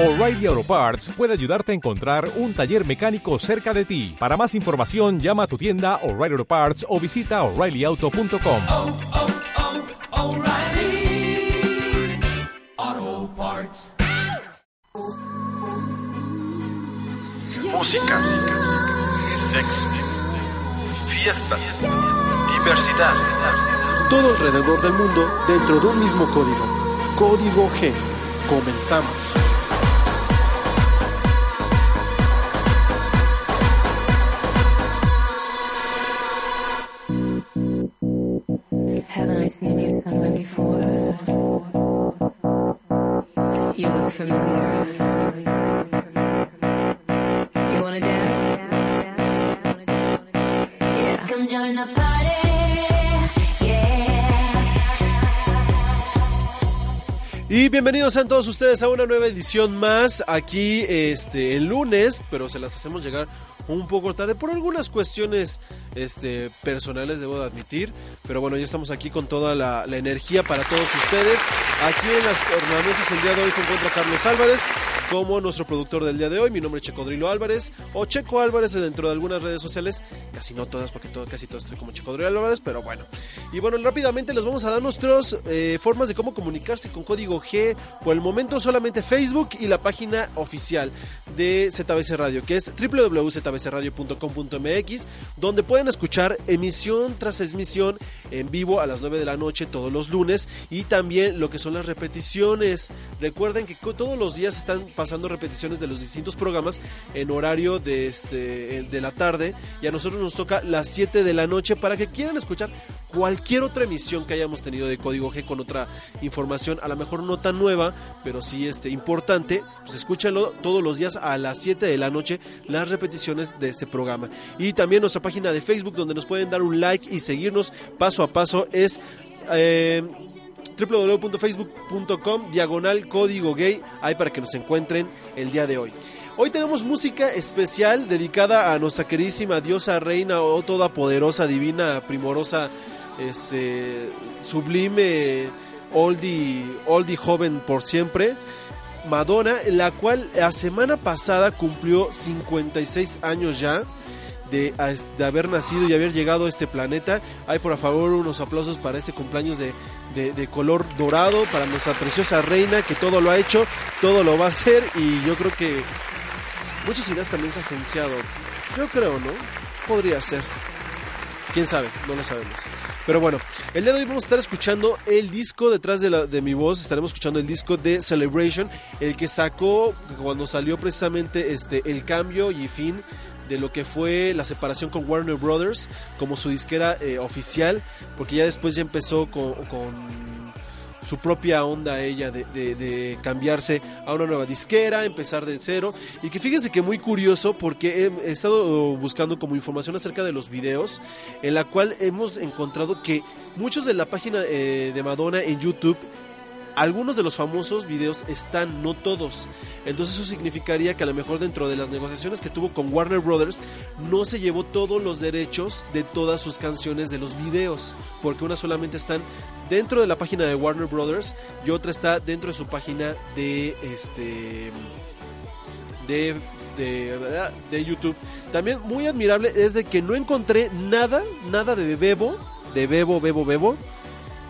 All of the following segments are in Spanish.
O'Reilly Auto Parts puede ayudarte a encontrar un taller mecánico cerca de ti. Para más información, llama a tu tienda O'Reilly Auto Parts o visita oreillyauto.com. oh, oh, O'Reilly Auto Parts. Música, sexo, fiestas, diversidad. Todo alrededor del mundo dentro de un mismo código. Código G. Comenzamos. You somewhere before? You look familiar. You wanna dance? Yeah. Come join the party. Yeah. Y bienvenidos sean todos ustedes a una nueva edición más aquí este el lunes, pero se las hacemos llegar un poco tarde por algunas cuestiones este, personales, debo de admitir. Pero bueno, ya estamos aquí con toda la, energía para todos ustedes. Aquí en las tornamesas el día de hoy se encuentra Carlos Álvarez como nuestro productor del día de hoy. Mi nombre es Checodrilo Álvarez o Checo Álvarez dentro de algunas redes sociales. Casi no todas porque todo, casi todo estoy como Checodrilo Álvarez, pero bueno. Y bueno, rápidamente les vamos a dar nuestras eh, formas de cómo comunicarse con código G. Por el momento solamente Facebook y la página oficial de ZBC Radio, que es www.zbcradio.com.mx, donde pueden escuchar emisión tras emisión en vivo a las 9 de la noche todos los lunes y también lo que son las repeticiones. Recuerden que todos los días están pasando repeticiones de los distintos programas en horario de, este, de la tarde y a nosotros nos toca las 7 de la noche para que quieran escuchar cualquier otra emisión que hayamos tenido de Código G con otra información, a lo mejor no tan nueva, pero sí este, importante, pues escúchenlo todos los días a las 7 de la noche, las repeticiones de este programa. Y también nuestra página de Facebook donde nos pueden dar un like y seguirnos paso a paso es... eh, www.facebook.com diagonal código gay ahí para que nos encuentren el día de hoy. Hoy tenemos música especial dedicada a nuestra queridísima diosa reina o todopoderosa divina primorosa este sublime oldie oldie joven por siempre Madonna la cual la semana pasada cumplió 56 años ya de, haber nacido y haber llegado a este planeta. Hay por favor unos aplausos para este cumpleaños de, de, de, color dorado, para nuestra preciosa reina que todo lo ha hecho, todo lo va a hacer y yo creo que muchas ideas también se ha agenciado. Yo creo, ¿no? Podría ser. ¿Quién sabe? No lo sabemos. Pero bueno, el día de hoy vamos a estar escuchando el disco detrás de, la, de mi voz. Estaremos escuchando el disco de Celebration, el que sacó cuando salió precisamente este, el cambio y fin de lo que fue la separación con Warner Brothers como su disquera eh, oficial, porque ya después ya empezó con, su propia onda ella de, cambiarse a una nueva disquera, empezar de cero. Y que fíjense que muy curioso porque he, he estado buscando como información acerca de los videos, en la cual hemos encontrado que muchos de la página eh, de Madonna en YouTube algunos de los famosos videos están, no todos. Entonces eso significaría que a lo mejor dentro de las negociaciones que tuvo con Warner Brothers no se llevó todos los derechos de todas sus canciones de los videos, porque una solamente están dentro de la página de Warner Brothers y otra está dentro de su página de este de de, de YouTube. También muy admirable es de que no encontré nada, nada de Bebo, de Bebo, Bebo, Bebo,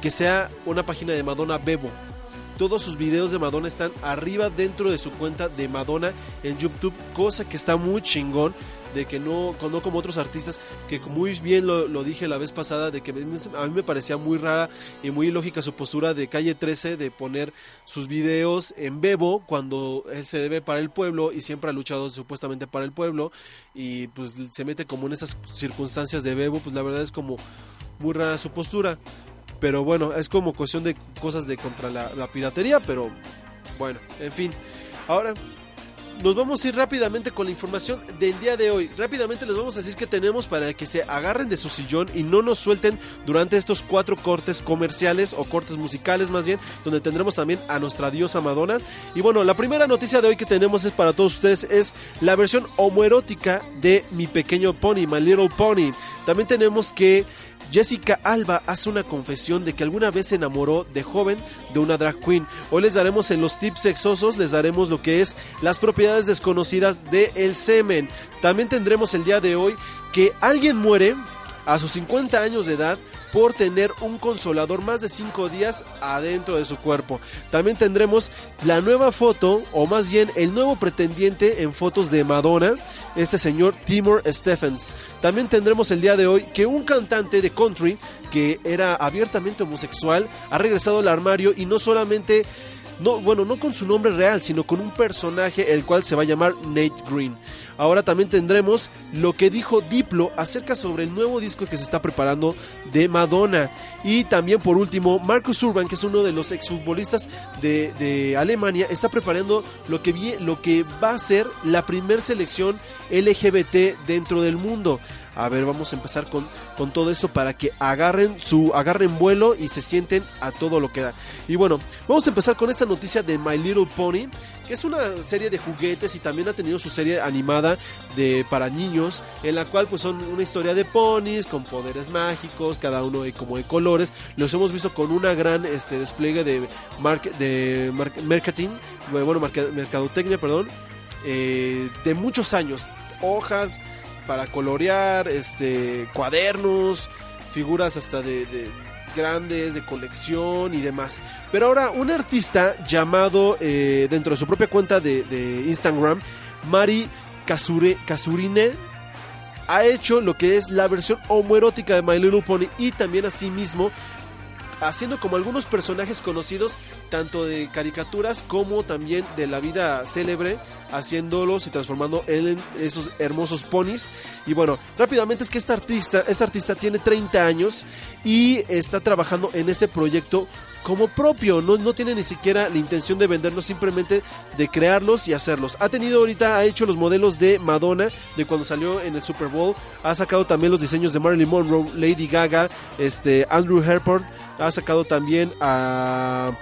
que sea una página de Madonna Bebo todos sus videos de Madonna están arriba dentro de su cuenta de Madonna en YouTube, cosa que está muy chingón de que no, no como otros artistas, que muy bien lo, lo, dije la vez pasada, de que a mí me parecía muy rara y muy ilógica su postura de Calle 13 de poner sus videos en Bebo cuando él se debe para el pueblo y siempre ha luchado supuestamente para el pueblo y pues se mete como en esas circunstancias de Bebo, pues la verdad es como muy rara su postura. Pero bueno, es como cuestión de cosas de contra la, piratería, pero bueno, en fin. Ahora nos vamos a ir rápidamente con la información del día de hoy. Rápidamente les vamos a decir que tenemos para que se agarren de su sillón y no nos suelten durante estos cuatro cortes comerciales o cortes musicales más bien, donde tendremos también a nuestra diosa Madonna. Y bueno, la primera noticia de hoy que tenemos es para todos ustedes es la versión homoerótica de Mi Pequeño Pony, My Little Pony. También tenemos que Jessica Alba hace una confesión de que alguna vez se enamoró de joven de una drag queen. Hoy les daremos en los tips sexosos, les daremos lo que es las propiedades desconocidas del el semen. También tendremos el día de hoy que alguien muere a sus 50 años de edad por tener un consolador más de 5 días adentro de su cuerpo. También tendremos la nueva foto, o más bien el nuevo pretendiente en fotos de Madonna, este señor Timor Stephens. También tendremos el día de hoy que un cantante de country que era abiertamente homosexual ha regresado al armario y no solamente no, bueno, no con su nombre real, sino con un personaje el cual se va a llamar Nate Green. Ahora también tendremos lo que dijo Diplo acerca sobre el nuevo disco que se está preparando de Madonna. Y también por último, Marcus Urban, que es uno de los exfutbolistas de, de Alemania, está preparando lo que, lo que va a ser la primer selección LGBT dentro del mundo. A ver, vamos a empezar con, con todo esto para que agarren su agarren vuelo y se sienten a todo lo que da. Y bueno, vamos a empezar con esta noticia de My Little Pony, que es una serie de juguetes y también ha tenido su serie animada de para niños, en la cual pues son una historia de ponis con poderes mágicos, cada uno de, como de colores. Los hemos visto con una gran este despliegue de mark- de mar- marketing, bueno, mercadotecnia, perdón, eh, de muchos años, hojas para colorear, este, cuadernos, figuras hasta de, de grandes, de colección y demás. Pero ahora un artista llamado eh, dentro de su propia cuenta de, Instagram, Mari Kasurine, ha hecho lo que es la versión homoerótica de My Little Pony y también asimismo haciendo como algunos personajes conocidos tanto de caricaturas como también de la vida célebre haciéndolos y transformando en esos hermosos ponis. Y bueno rápidamente es que esta artista esta artista tiene 30 años y está trabajando en este proyecto como propio, no, no tiene ni siquiera la intención de venderlos, simplemente de crearlos y hacerlos. Ha tenido ahorita, ha hecho los modelos de Madonna, de cuando salió en el Super Bowl, ha sacado también los diseños de Marilyn Monroe, Lady Gaga, este Andrew Herport, ha sacado también a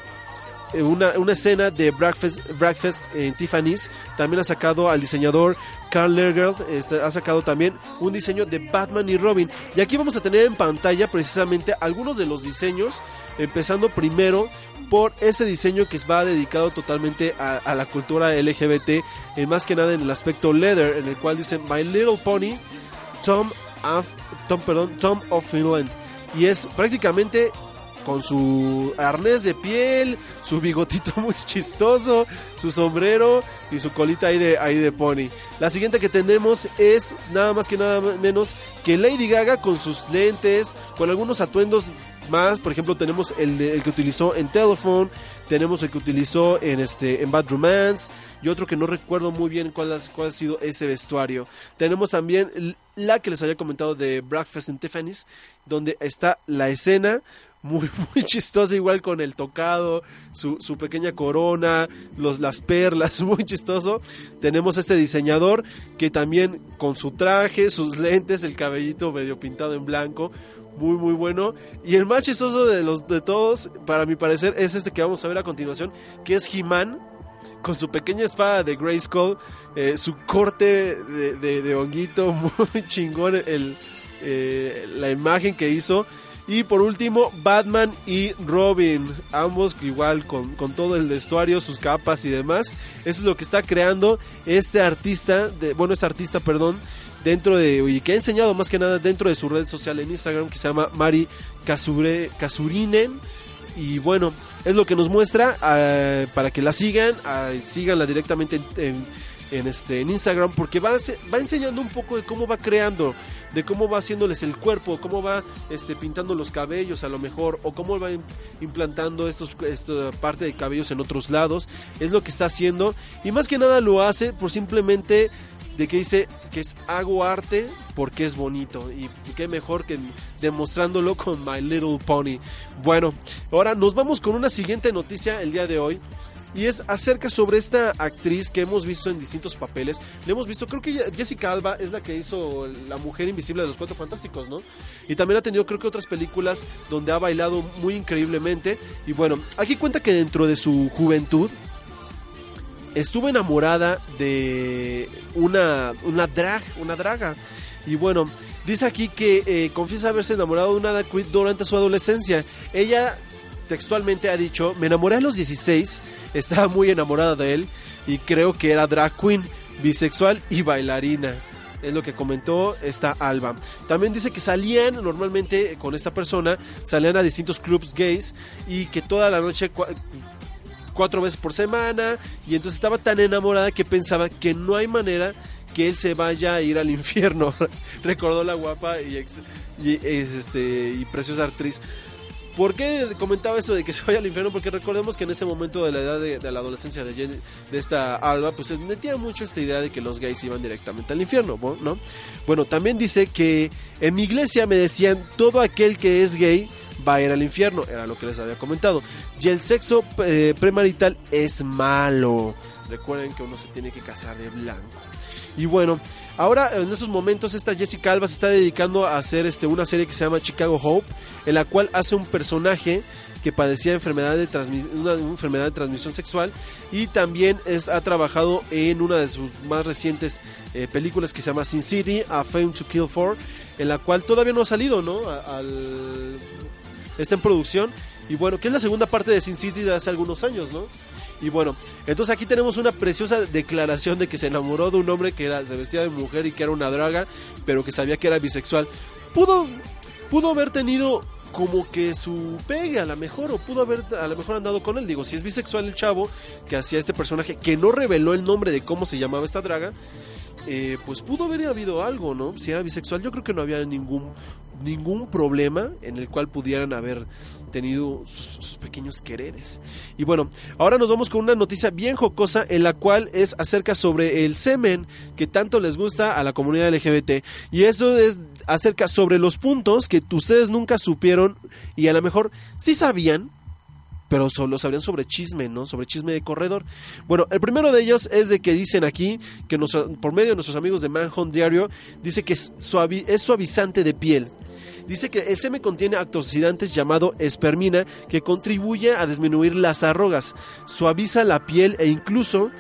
una, una escena de Breakfast, Breakfast en Tiffany's. También ha sacado al diseñador Carl Lagerfeld. este, ha sacado también un diseño de Batman y Robin. Y aquí vamos a tener en pantalla precisamente algunos de los diseños. Empezando primero por este diseño que va dedicado totalmente a, la cultura LGBT. eh, más que nada en el aspecto leather. En el cual dice My Little Pony Tom of, Tom, perdón, Tom of Finland. Y es prácticamente con su arnés de piel, su bigotito muy chistoso, su sombrero y su colita ahí de, ahí de pony. La siguiente que tenemos es nada más que nada menos que Lady Gaga con sus lentes, con algunos atuendos más. Por ejemplo, tenemos el, que utilizó en Telephone, tenemos el que utilizó en, este, en Bad Romance y otro que no recuerdo muy bien cuál, ha sido ese vestuario. Tenemos también la que les había comentado de Breakfast in Tiffany's, donde está la escena muy, muy igual con el tocado, su, su pequeña corona, los, las perlas, muy chistoso. Tenemos este diseñador que también con su traje, sus lentes, el cabellito medio pintado en blanco, muy muy bueno. Y el más chistoso de los de todos, para mi parecer, es este que vamos a ver a continuación, que es He-Man con su pequeña espada de Grayskull, eh, su corte de, de- de honguito, muy chingón el, eh, la imagen que hizo. Y por último, Batman y Robin, ambos igual con, con todo el vestuario, sus capas y demás. Eso es lo que está creando este artista, bueno, este artista, perdón, dentro de, y que ha enseñado más que nada dentro de su red social en Instagram, que se llama Mari Kasure, Kasurinen. Y bueno, es lo que nos muestra eh, para que la sigan, eh, síganla directamente en, en- este, en Instagram, porque va, va enseñando un poco de cómo va creando, de cómo va haciéndoles el cuerpo, cómo va este, pintando los cabellos a lo mejor, o cómo va im- implantando estos, esta parte de cabellos en otros lados. Es lo que está haciendo, y más que nada lo hace por simplemente de que dice que es hago arte porque es bonito y qué mejor que demostrándolo con My Little Pony. Bueno, ahora nos vamos con una siguiente noticia el día de hoy. Y es acerca sobre esta actriz que hemos visto en distintos papeles. Le hemos visto, creo que Jessica Alba es la que hizo La Mujer Invisible de los Cuatro Fantásticos, ¿no? Y también ha tenido, creo que otras películas donde ha bailado muy increíblemente. Y bueno, aquí cuenta que dentro de su juventud, estuvo enamorada de una, una drag, una draga. Y bueno, Dice aquí que eh, confiesa haberse enamorado de una drag durante su adolescencia. Ella textualmente ha dicho, me enamoré a los 16, estaba muy enamorada de él y creo que era drag queen, bisexual y bailarina. Es lo que comentó esta Alba. También dice que salían normalmente con esta persona, salían a distintos clubs gays y que toda la noche cua- cuatro veces por semana y entonces estaba tan enamorada que pensaba que no hay manera que él se vaya a ir al infierno. Recordó la guapa y, ex- y, es, este, y preciosa actriz. ¿Por qué comentaba eso de que se vaya al infierno? Porque recordemos que en ese momento de la edad de, la adolescencia de, esta Alba, pues se metía mucho esta idea de que los gays iban directamente al infierno, ¿no? ¿no? Bueno, también dice que en mi iglesia me decían todo aquel que es gay va a ir al infierno, era lo que les había comentado. Y el sexo eh, premarital es malo. Recuerden que uno se tiene que casar de blanco. Y bueno, ahora en estos momentos esta Jessica Alba se está dedicando a hacer este, una serie que se llama Chicago Hope, en la cual hace un personaje que padecía enfermedad de una, enfermedad de transmisión sexual y también es- ha trabajado en una de sus más recientes eh, películas que se llama Sin City, A Fame to Kill For, en la cual todavía no ha salido, ¿no? Al- está en producción y bueno, que es la segunda parte de Sin City de hace algunos años, ¿no? Y bueno, entonces aquí tenemos una preciosa declaración de que se enamoró de un hombre que era, se vestía de mujer y que era una draga, pero que sabía que era bisexual. Pudo, pudo haber tenido como que su pegue a lo mejor, o pudo haber a lo mejor andado con él. Digo, si es bisexual el chavo que hacía este personaje, que no reveló el nombre de cómo se llamaba esta draga, eh, pues pudo haber habido algo, ¿no? Si era bisexual, yo creo que no había ningún ningún problema en el cual pudieran haber tenido sus, pequeños quereres. Y bueno, ahora nos vamos con una noticia bien jocosa en la cual es acerca sobre el semen que tanto les gusta a la comunidad LGBT. Y esto es acerca sobre los puntos que ustedes nunca supieron y a lo mejor sí sabían, pero solo sabrían sobre chisme, ¿no? Sobre chisme de corredor. Bueno, el primero de ellos es de que dicen aquí, que por medio de nuestros amigos de Manhunt Diario, dice que es suavizante de piel. Dice que el semen contiene antioxidantes llamado espermina que contribuye a disminuir las arrugas, suaviza la piel e incluso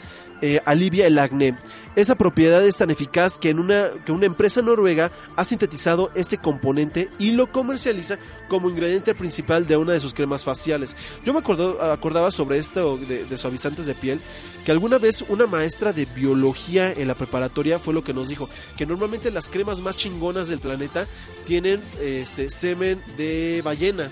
eh, alivia el acné. Esa propiedad es tan eficaz que, en una, que una empresa noruega ha sintetizado este componente y lo comercializa como ingrediente principal de una de sus cremas faciales. Yo me acordaba sobre esto de, de suavizantes de piel, que alguna vez una maestra de biología en la preparatoria fue lo que nos dijo, que normalmente las cremas más chingonas del planeta tienen este semen de ballena.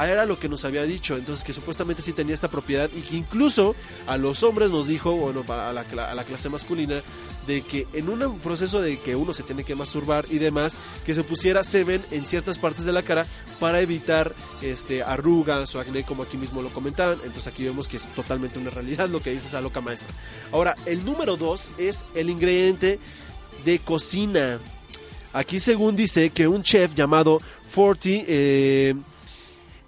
Ah, Era lo que nos había dicho, entonces que supuestamente sí tenía esta propiedad y que incluso a los hombres nos dijo, bueno, a la clase masculina, de que en un proceso de que uno se tiene que masturbar y demás, que se pusiera semen en ciertas partes de la cara para evitar este arrugas o acné, como aquí mismo lo comentaban. Entonces aquí vemos que es totalmente una realidad lo que dice esa loca maestra. Ahora, el número dos es el ingrediente de cocina. Aquí según dice que un chef llamado Forty eh,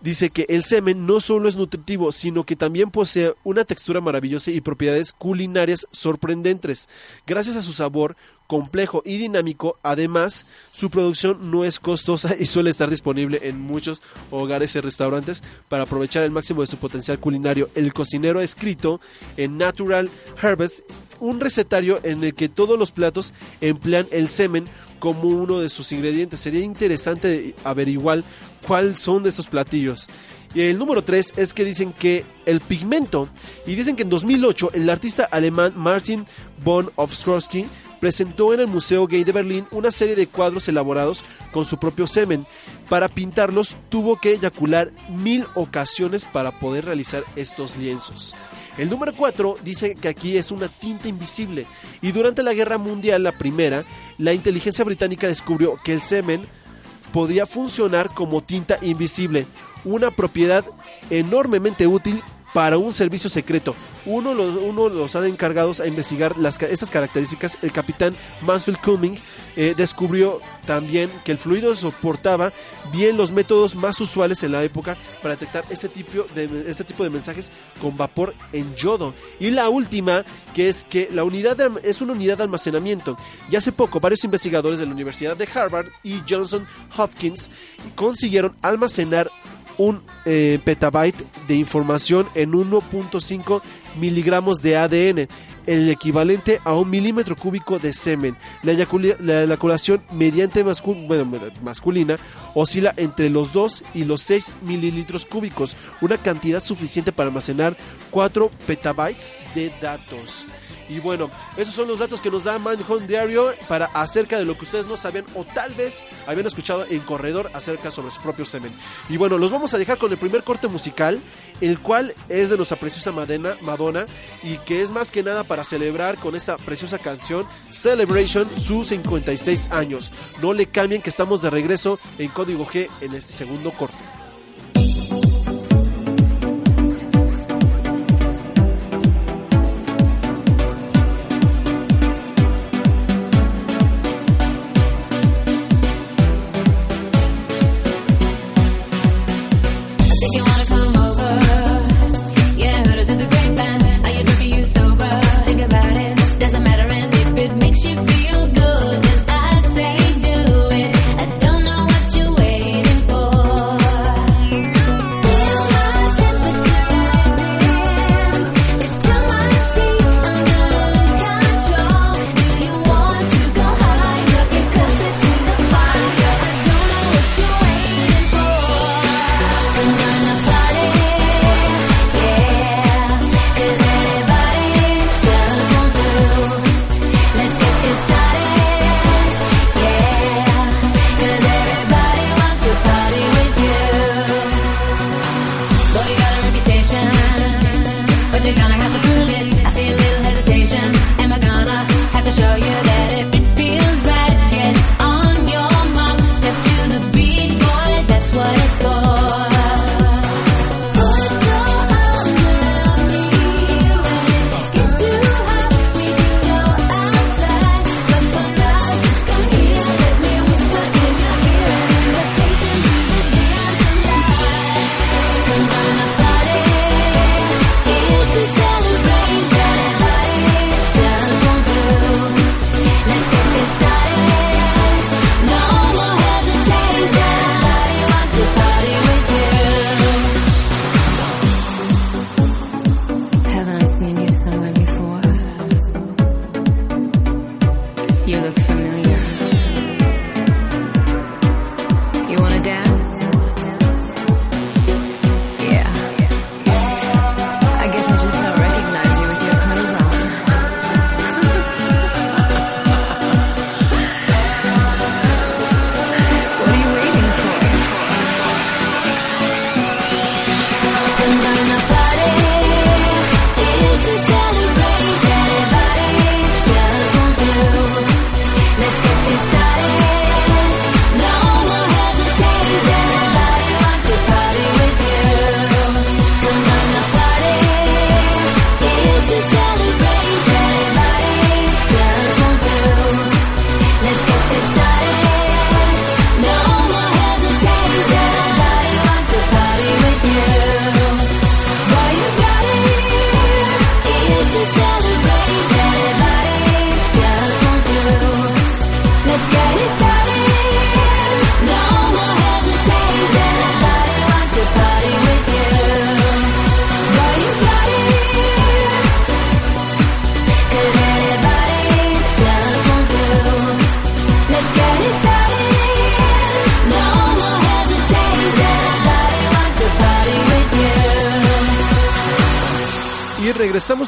dice que el semen no solo es nutritivo, sino que también posee una textura maravillosa y propiedades culinarias sorprendentes. Gracias a su sabor complejo y dinámico, además, su producción no es costosa y suele estar disponible en muchos hogares y restaurantes para aprovechar el máximo de su potencial culinario. El cocinero ha escrito en Natural Harvest un recetario en el que todos los platos emplean el semen como uno de sus ingredientes. Sería interesante averiguar cuáles son de estos platillos. Y el número 3 es que dicen que el pigmento, y dicen que en 2008 el artista alemán Martin von Ostrowski presentó en el Museo Gay de Berlín una serie de cuadros elaborados con su propio semen. Para pintarlos tuvo que eyacular mil ocasiones para poder realizar estos lienzos. El número 4 dice que aquí es una tinta invisible y durante la Guerra Mundial, la primera, la inteligencia británica descubrió que el semen podía funcionar como tinta invisible, una propiedad enormemente útil para un servicio secreto. Uno, los, uno los ha encargados a investigar las, estas características, el capitán Mansfield Cumming, eh, descubrió también que el fluido soportaba bien los métodos más usuales en la época para detectar este tipo de, este tipo de mensajes con vapor en yodo. Y la última, que es que la unidad de es una unidad de almacenamiento. Y hace poco varios investigadores de la Universidad de Harvard y Johnson Hopkins consiguieron almacenar un eh, petabyte de información en 1.5 miligramos de ADN. el equivalente a un milímetro cúbico de semen. La, eyacula- la eyaculación mediante mascu- bueno, masculina oscila entre los 2 y los 6 mililitros cúbicos, una cantidad suficiente para almacenar 4 petabytes de datos. Y bueno, esos son los datos que nos da Manhunt Diario para acerca de lo que ustedes no sabían o tal vez habían escuchado en corredor acerca sobre su propio semen. Y bueno, los vamos a dejar con el primer corte musical, el cual es de nuestra preciosa Madonna, Madonna y que es más que nada para celebrar con esta preciosa canción Celebration sus 56 años. No le cambien que estamos de regreso en Código G en este segundo corte.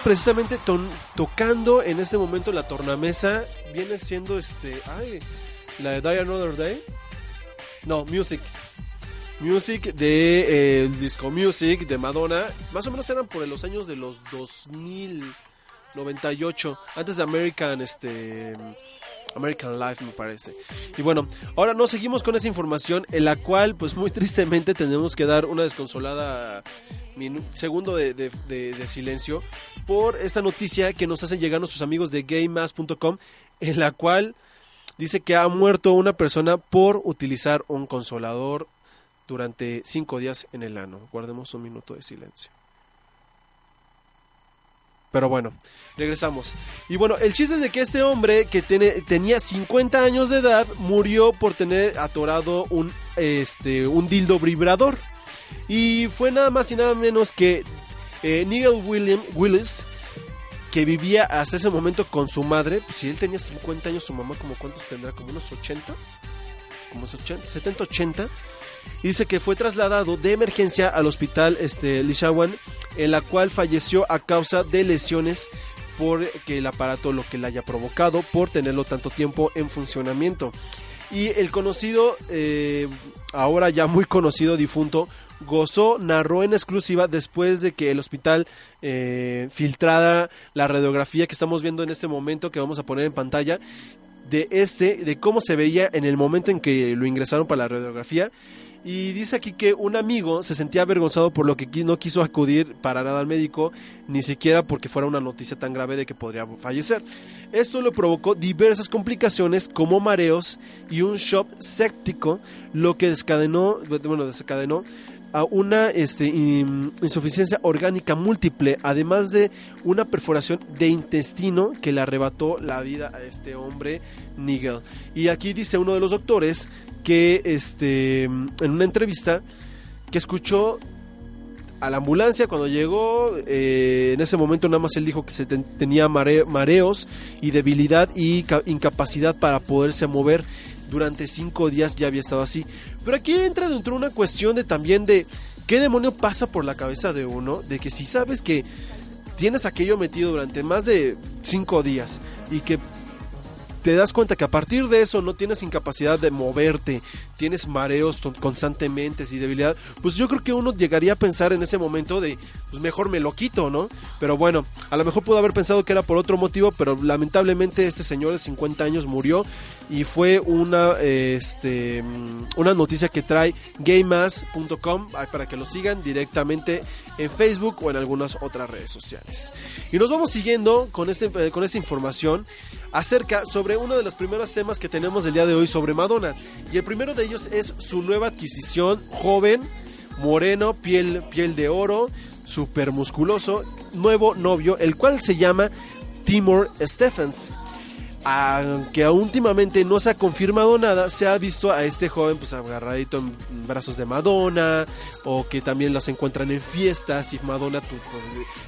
Precisamente tocando en este momento la tornamesa. Viene siendo este. Ay, la de Die Another Day. No, Music. Music de eh, Disco Music de Madonna. Más o menos eran por los años de los 2000, 98. Antes de American, este. American Life me parece. Y bueno, ahora nos seguimos con esa información en la cual pues muy tristemente tenemos que dar una desconsolada segundo de- de silencio por esta noticia que nos hacen llegar nuestros amigos de GameMass.com en la cual dice que ha muerto una persona por utilizar un consolador durante cinco días en el ano. Guardemos un minuto de silencio. Pero bueno, regresamos. Y bueno, el chiste es de que este hombre que tiene, tenía 50 años de edad murió por tener atorado un, este, un dildo vibrador. Y fue nada más y nada menos que eh, Nigel William Willis, que vivía hasta ese momento con su madre. Si él tenía 50 años, su mamá, como cuántos tendrá? Como unos 80, como unos 80, 70, 80. Y dice que fue trasladado de emergencia al hospital este, Lishawan, en la cual falleció a causa de lesiones por que el aparato lo que le haya provocado por tenerlo tanto tiempo en funcionamiento. Y el conocido, eh, ahora ya muy conocido difunto, gozó, narró en exclusiva después de que el hospital eh, filtrara la radiografía que estamos viendo en este momento, que vamos a poner en pantalla, de este, de cómo se veía en el momento en que lo ingresaron para la radiografía. Y dice aquí que un amigo se sentía avergonzado por lo que no quiso acudir para nada al médico, ni siquiera porque fuera una noticia tan grave de que podría fallecer. Esto le provocó diversas complicaciones como mareos y un shock séptico, lo que desencadenó, bueno, desencadenó a una este, in- insuficiencia orgánica múltiple, además de una perforación de intestino que le arrebató la vida a este hombre, Nigel. Y aquí dice uno de los doctores que este, en una entrevista que escuchó a la ambulancia cuando llegó. eh, en ese momento nada más él dijo que se ten- tenía mare- mareos y debilidad y ca- incapacidad para poderse mover. Durante cinco días ya había estado así. Pero aquí entra dentro una cuestión de también de qué demonio pasa por la cabeza de uno. De que si sabes que tienes aquello metido durante más de cinco días y que te das cuenta que a partir de eso no tienes incapacidad de moverte, tienes mareos constantemente y debilidad, pues yo creo que uno llegaría a pensar en ese momento de, pues mejor me lo quito, ¿no? Pero bueno, a lo mejor pudo haber pensado que era por otro motivo, pero lamentablemente este señor de 50 años murió y fue una, este, mm, una noticia que trae gamemass.com ah, para que lo sigan directamente en Facebook o en algunas otras redes sociales. Y nos vamos siguiendo con, este, eh, con esta información acerca sobre uno de los primeros temas que tenemos del día de hoy sobre Madonna. Y el primero de ellos es su nueva adquisición, joven, moreno, piel, piel de oro, super musculoso, nuevo novio, el cual se llama Timor Stephens. Aunque últimamente no se ha confirmado nada, se ha visto a este joven pues agarradito en brazos de Madonna o que también las encuentran en fiestas y Madonna, pues,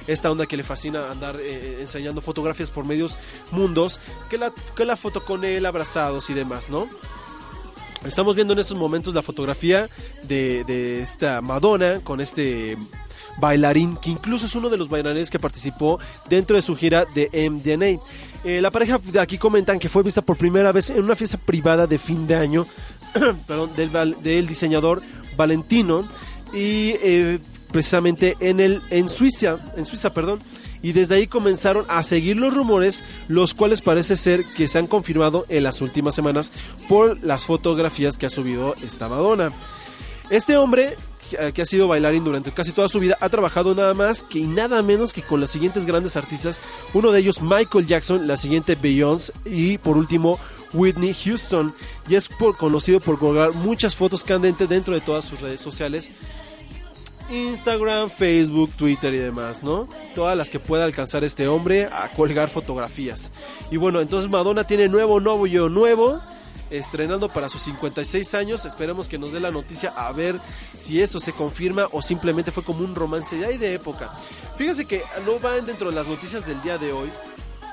esta onda que le fascina andar eh, enseñando fotografías por medios mundos, que la, que la foto con él abrazados y demás, ¿no? Estamos viendo en estos momentos la fotografía de, de esta Madonna con este bailarín, que incluso es uno de los bailarines que participó dentro de su gira de MDNA. Eh, la pareja de aquí comentan que fue vista por primera vez en una fiesta privada de fin de año del, del diseñador Valentino y eh, precisamente en, el, en Suiza, en Suiza, perdón. Y desde ahí comenzaron a seguir los rumores, los cuales parece ser que se han confirmado en las últimas semanas por las fotografías que ha subido esta Madonna. Este hombre, que- que ha sido bailarín durante casi toda su vida, ha trabajado nada más que y nada menos que con los siguientes grandes artistas. Uno de ellos, Michael Jackson, la siguiente Beyoncé y por último Whitney Houston. Y es por- conocido por colgar muchas fotos candentes dentro de todas sus redes sociales. Instagram, Facebook, Twitter y demás, ¿no? Todas las que pueda alcanzar este hombre a colgar fotografías. Y bueno, entonces Madonna tiene nuevo novio nuevo, estrenando para sus 56 años. Esperemos que nos dé la noticia a ver si esto se confirma o simplemente fue como un romance de época. Fíjense que no van dentro de las noticias del día de hoy,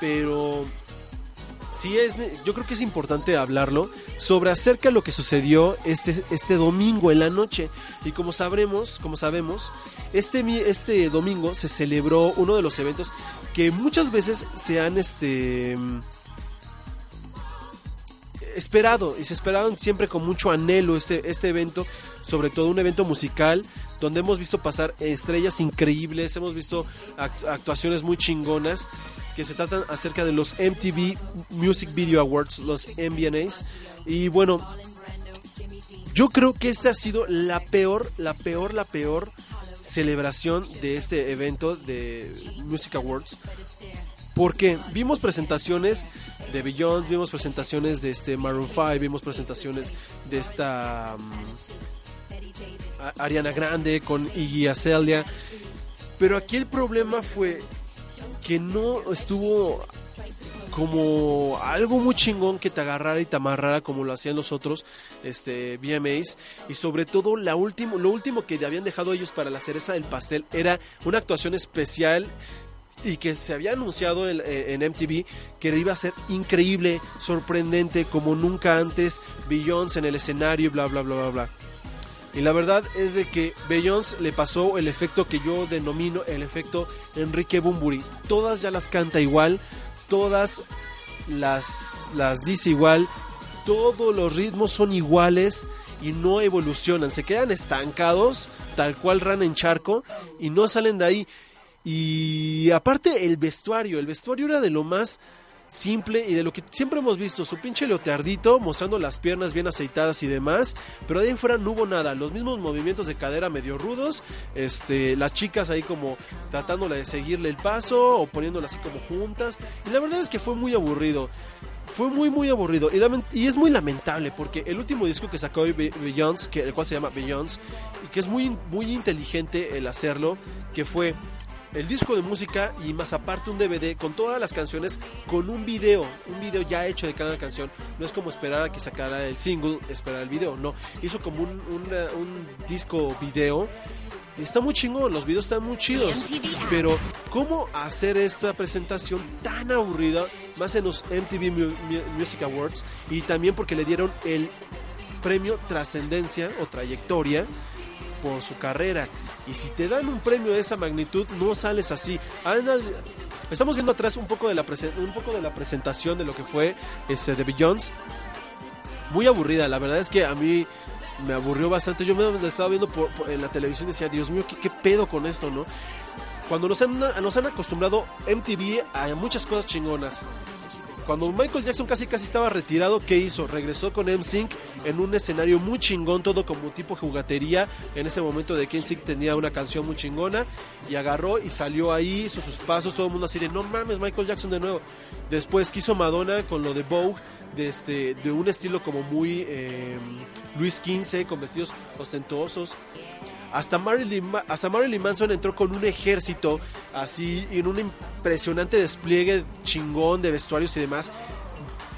pero sí es, yo creo que es importante hablarlo sobre acerca de lo que sucedió este, este domingo en la noche. Y como sabremos, como sabemos, este, este domingo se celebró uno de los eventos que muchas veces se han este esperado y se esperaban siempre con mucho anhelo este, este evento, sobre todo un evento musical donde hemos visto pasar estrellas increíbles, hemos visto act- actuaciones muy chingonas que se tratan acerca de los MTV Music Video Awards, los MVNAs. Y bueno, yo creo que esta ha sido la peor, la peor, la peor celebración de este evento de Music Awards. Porque vimos presentaciones de Beyoncé, vimos presentaciones de este Maroon 5, vimos presentaciones de esta a- Ariana Grande con Iggy Azalea. Pero aquí el problema fue que no estuvo como algo muy chingón que te agarrara y te amarrara como lo hacían los otros este, VMAs y sobre todo la último, lo último que habían dejado ellos para la cereza del pastel era una actuación especial y que se había anunciado en, en MTV que iba a ser increíble, sorprendente, como nunca antes, Beyoncé en el escenario, bla, bla, bla, bla, bla. Y la verdad es de que Beyoncé le pasó el efecto que yo denomino el efecto Enrique Bumburi. Todas ya las canta igual, todas las, las dice igual, todos los ritmos son iguales y no evolucionan, se quedan estancados, tal cual ran en charco y no salen de ahí. Y aparte el vestuario, el vestuario era de lo más simple y de lo que siempre hemos visto, su pinche leotardito mostrando las piernas bien aceitadas y demás, pero ahí fuera no hubo nada, los mismos movimientos de cadera medio rudos, este, las chicas ahí como tratándole de seguirle el paso o poniéndolas así como juntas, y la verdad es que fue muy aburrido. Fue muy muy aburrido. Y, es muy lamentable porque el último disco que sacó Be- Beyoncé, que, el cual se llama Beyoncé, y que es muy, muy inteligente el hacerlo, que fue el disco de música y más aparte un DVD con todas las canciones con un video, un video ya hecho de cada canción. No es como esperar a que sacara el single, esperar el video, no. Hizo como un, una- un disco video. Y está muy chingón, los videos están muy chidos. Pero, ¿cómo hacer esta presentación tan aburrida? Más en los MTV Mu- Mu- Music Awards. Y también porque le dieron el premio Trascendencia o Trayectoria por su carrera. Y si te dan un premio de esa magnitud, no sales así. Estamos viendo atrás un poco de la un poco de la presentación de lo que fue este de Beyoncé. Muy aburrida, la verdad es que a mí me aburrió bastante. Yo me estaba viendo por, por- en la televisión y decía, Dios mío, ¿qué, qué pedo con esto, no? Cuando nos han, nos han acostumbrado MTV a muchas cosas chingonas. Cuando Michael Jackson casi casi estaba retirado, ¿qué hizo? Regresó con NSYNC en un escenario muy chingón, todo como tipo jugatería. En ese momento de que NSYNC tenía una canción muy chingona y agarró y salió ahí, hizo sus pasos, todo el mundo así de no mames, Michael Jackson de nuevo. Después quiso Madonna con lo de Vogue, de, este, de un estilo como muy eh, Luis XV, con vestidos ostentosos. Hasta Marilyn, Ma- hasta Marilyn Manson entró con un ejército así en un impresionante despliegue chingón de vestuarios y demás.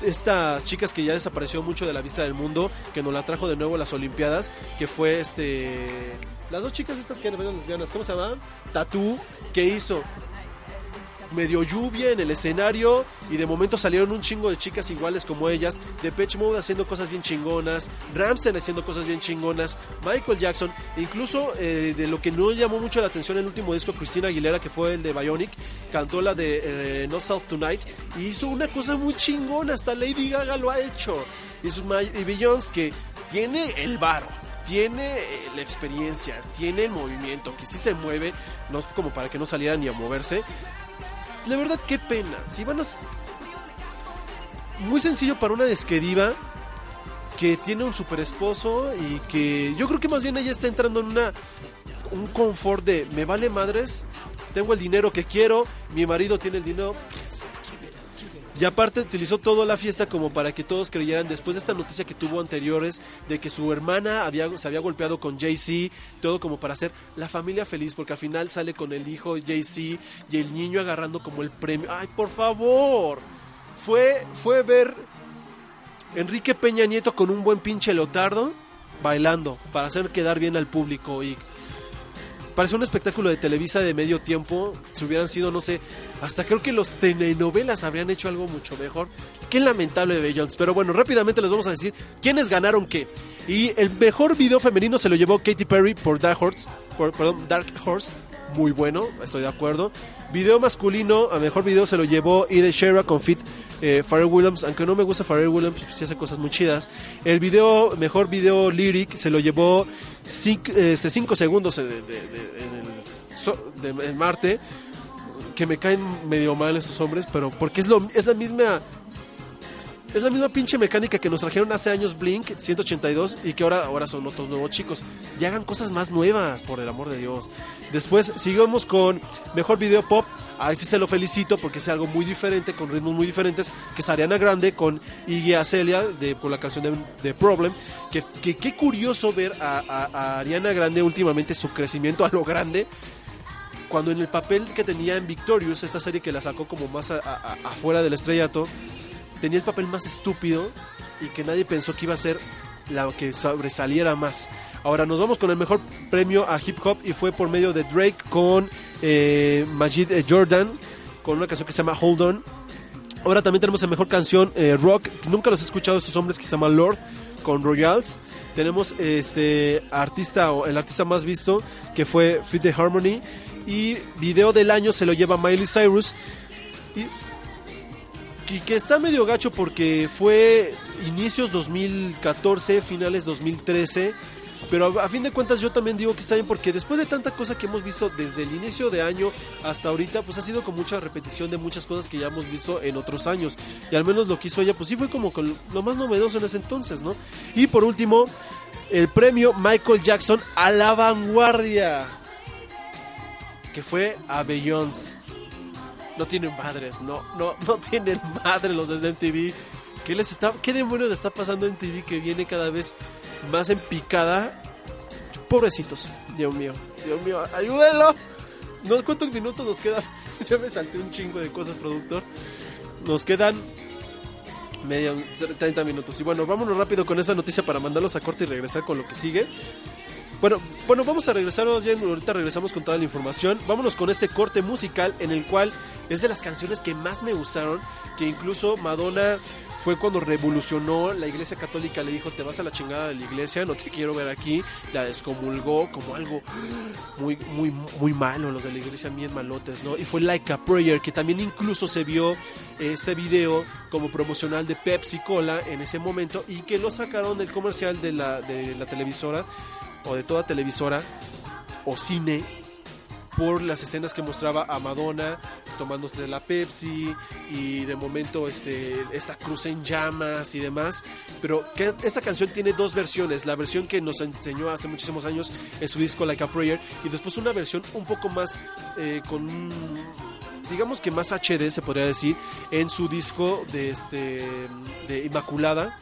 Estas chicas que ya desapareció mucho de la vista del mundo, que nos la trajo de nuevo las Olimpiadas, que fue este. Las dos chicas estas que eran lesbianas, ¿cómo se llamaban? Tatú, que hizo medio lluvia en el escenario y de momento salieron un chingo de chicas iguales como ellas, Depeche Mode haciendo cosas bien chingonas, Ramstein haciendo cosas bien chingonas, Michael Jackson, incluso eh, de lo que no llamó mucho la atención el último disco, Christina Aguilera, que fue el de Bionic, cantó la de eh, No Self Tonight y hizo una cosa muy chingona, hasta Lady Gaga lo ha hecho. Y, su, y que tiene el varo, tiene eh, la experiencia, tiene el movimiento, que sí se mueve, no como para que no saliera ni a moverse. La verdad, qué pena. Si van a. Muy sencillo para una desquediva que tiene un super esposo y que yo creo que más bien ella está entrando en una un confort de me vale madres, tengo el dinero que quiero, mi marido tiene el dinero. Y aparte utilizó toda la fiesta como para que todos creyeran después de esta noticia que tuvo anteriores de que su hermana se había golpeado con Jay-Z, todo como para hacer la familia feliz, porque al final sale con el hijo Jay-Z y el niño agarrando como el premio. ¡Ay, por favor! Fue, fue ver Enrique Peña Nieto con un buen pinche leotardo bailando para hacer quedar bien al público y parece un espectáculo de Televisa de medio tiempo. Si hubieran sido, no sé, hasta creo que los telenovelas habrían hecho algo mucho mejor. Qué lamentable de Beyoncé. Pero bueno, rápidamente les vamos a decir quiénes ganaron qué. Y el mejor video femenino se lo llevó Katy Perry por Dark Horse. Por, Dark Horse. Muy bueno, estoy de acuerdo. Video masculino, a mejor video se lo llevó Ide Sheeran con Fit eh, Williams. Aunque no me gusta Pharrell Williams, pues, sí hace cosas muy chidas. El video, mejor video lyric, se lo llevó 5 segundos de, de- de- en, el, Marte. Que me caen medio mal esos hombres, pero porque es, lo, es la misma es la misma pinche mecánica que nos trajeron hace años Blink 182 y que ahora, ahora son otros nuevos chicos. Ya hagan cosas más nuevas, por el amor de Dios. Después sigamos con Mejor Video Pop. Ahí sí se lo felicito porque es algo muy diferente, con ritmos muy diferentes, que es Ariana Grande con Iggy Azalea de, con la canción de, de Problem. Que, que qué curioso ver a, Ariana Grande últimamente su crecimiento a lo grande cuando en el papel que tenía en Victorious, esta serie que la sacó como más afuera del estrellato, tenía el papel más estúpido y que nadie pensó que iba a ser la que sobresaliera más. Ahora nos vamos con el mejor premio a hip hop y fue por medio de Drake con eh, Majid eh, Jordan con una canción que se llama Hold On. Ahora también tenemos la mejor canción eh, rock. Nunca los he escuchado estos hombres que se llama Lord con Royals. Tenemos este artista o el artista más visto que fue Fit the Harmony y video del año se lo lleva Miley Cyrus que está medio gacho porque fue inicios 2014, finales 2013. Pero a, fin de cuentas yo también digo que está bien porque después de tanta cosa que hemos visto desde el inicio de año hasta ahorita, pues ha sido con mucha repetición de muchas cosas que ya hemos visto en otros años. Y al menos lo que hizo ella, pues sí fue como lo más novedoso en ese entonces, ¿no? Y por último, el premio Michael Jackson a la vanguardia. Que fue a no tienen madres, no, no, no tienen madre los de MTV. ¿Qué les está, qué demonios está pasando en TV que viene cada vez más en picada? Pobrecitos, Dios mío, Dios mío, ayúdenlo. No, ¿Cuántos minutos nos quedan? Ya me salté un chingo de cosas, productor. Nos quedan medio 30 minutos. Y bueno, vámonos rápido con esa noticia para mandarlos a corte y regresar con lo que sigue. Bueno, bueno, vamos a regresar, ahorita regresamos con toda la información. Vámonos con este corte musical en el cual es de las canciones que más me gustaron, que incluso Madonna fue cuando revolucionó la iglesia católica, le dijo, te vas a la chingada de la iglesia, no te quiero ver aquí, la descomulgó como algo muy, muy, muy malo, los de la iglesia bien malotes, ¿no? Y fue Like a Prayer, que también incluso se vio este video como promocional de Pepsi Cola en ese momento y que lo sacaron del comercial de la, de la televisora o de toda televisora o cine por las escenas que mostraba a Madonna tomándose la Pepsi y de momento este, esta cruz en llamas y demás. Pero que esta canción tiene dos versiones. La versión que nos enseñó hace muchísimos años en su disco Like a Prayer y después una versión un poco más eh, con digamos que más HD se podría decir en su disco de este de Inmaculada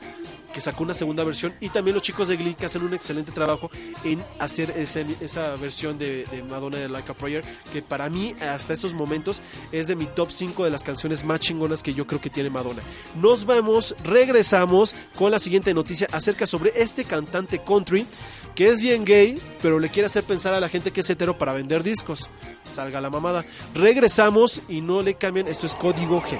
que sacó una segunda versión y también los chicos de Glee que hacen un excelente trabajo en hacer esa versión de, de Madonna de Like a Prayer que para mí hasta estos momentos es de mi top 5 de las canciones más chingonas que yo creo que tiene Madonna. Nos vemos, regresamos con la siguiente noticia acerca sobre este cantante country que es bien gay, pero le quiere hacer pensar a la gente que es hetero para vender discos. Salga la mamada. Regresamos y no le cambien, esto es código G.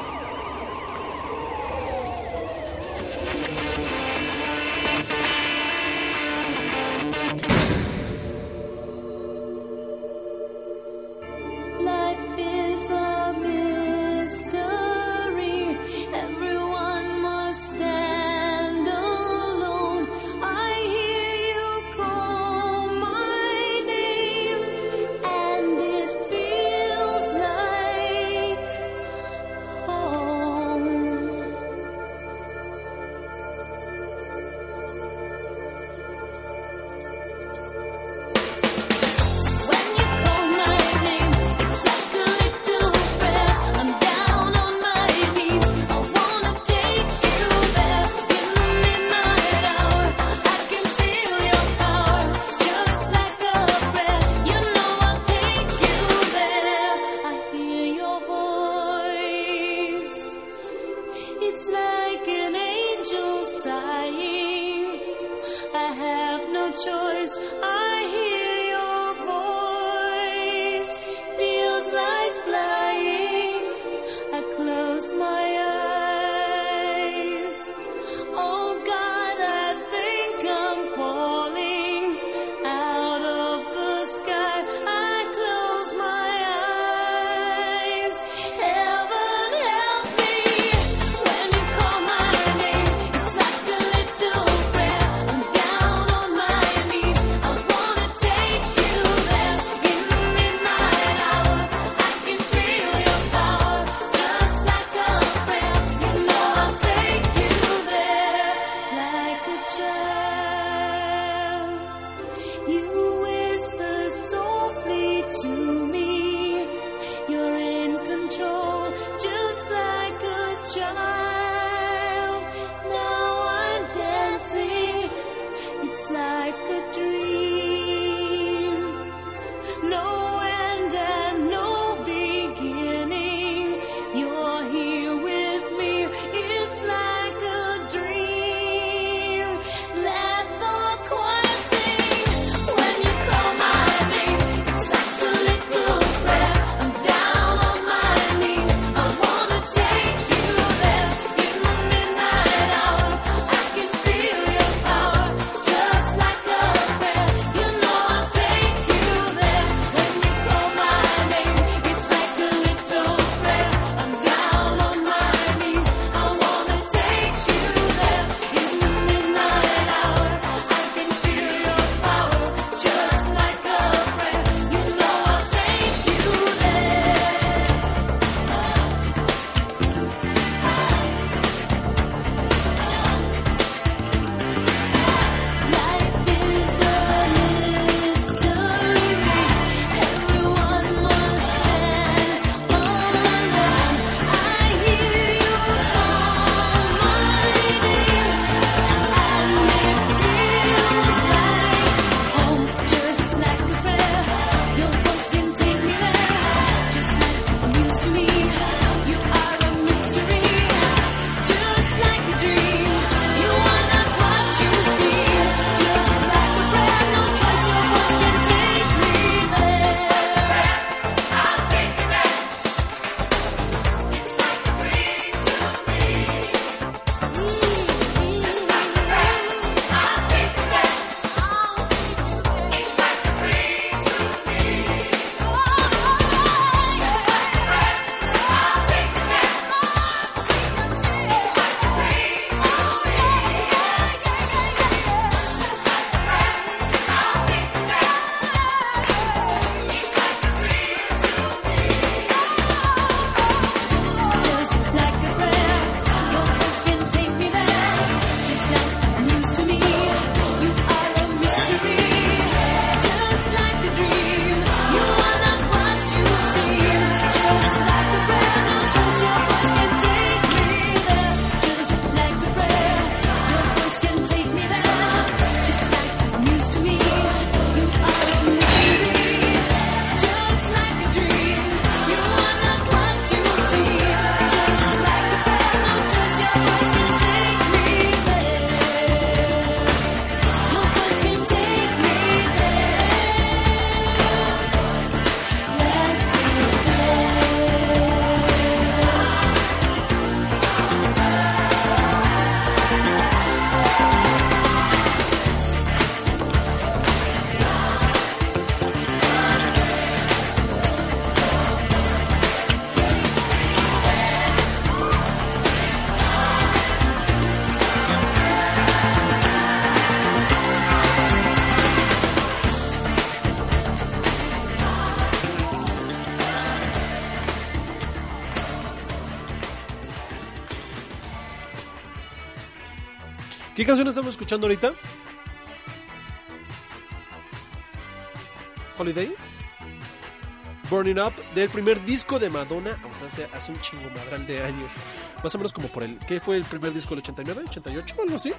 canción estamos escuchando ahorita? Holiday. Burning Up, del primer disco de Madonna, o sea, hace, hace un chingo madral de años. Más o menos como por el. ¿Qué fue el primer disco? ¿El 89? ¿88? Algo así.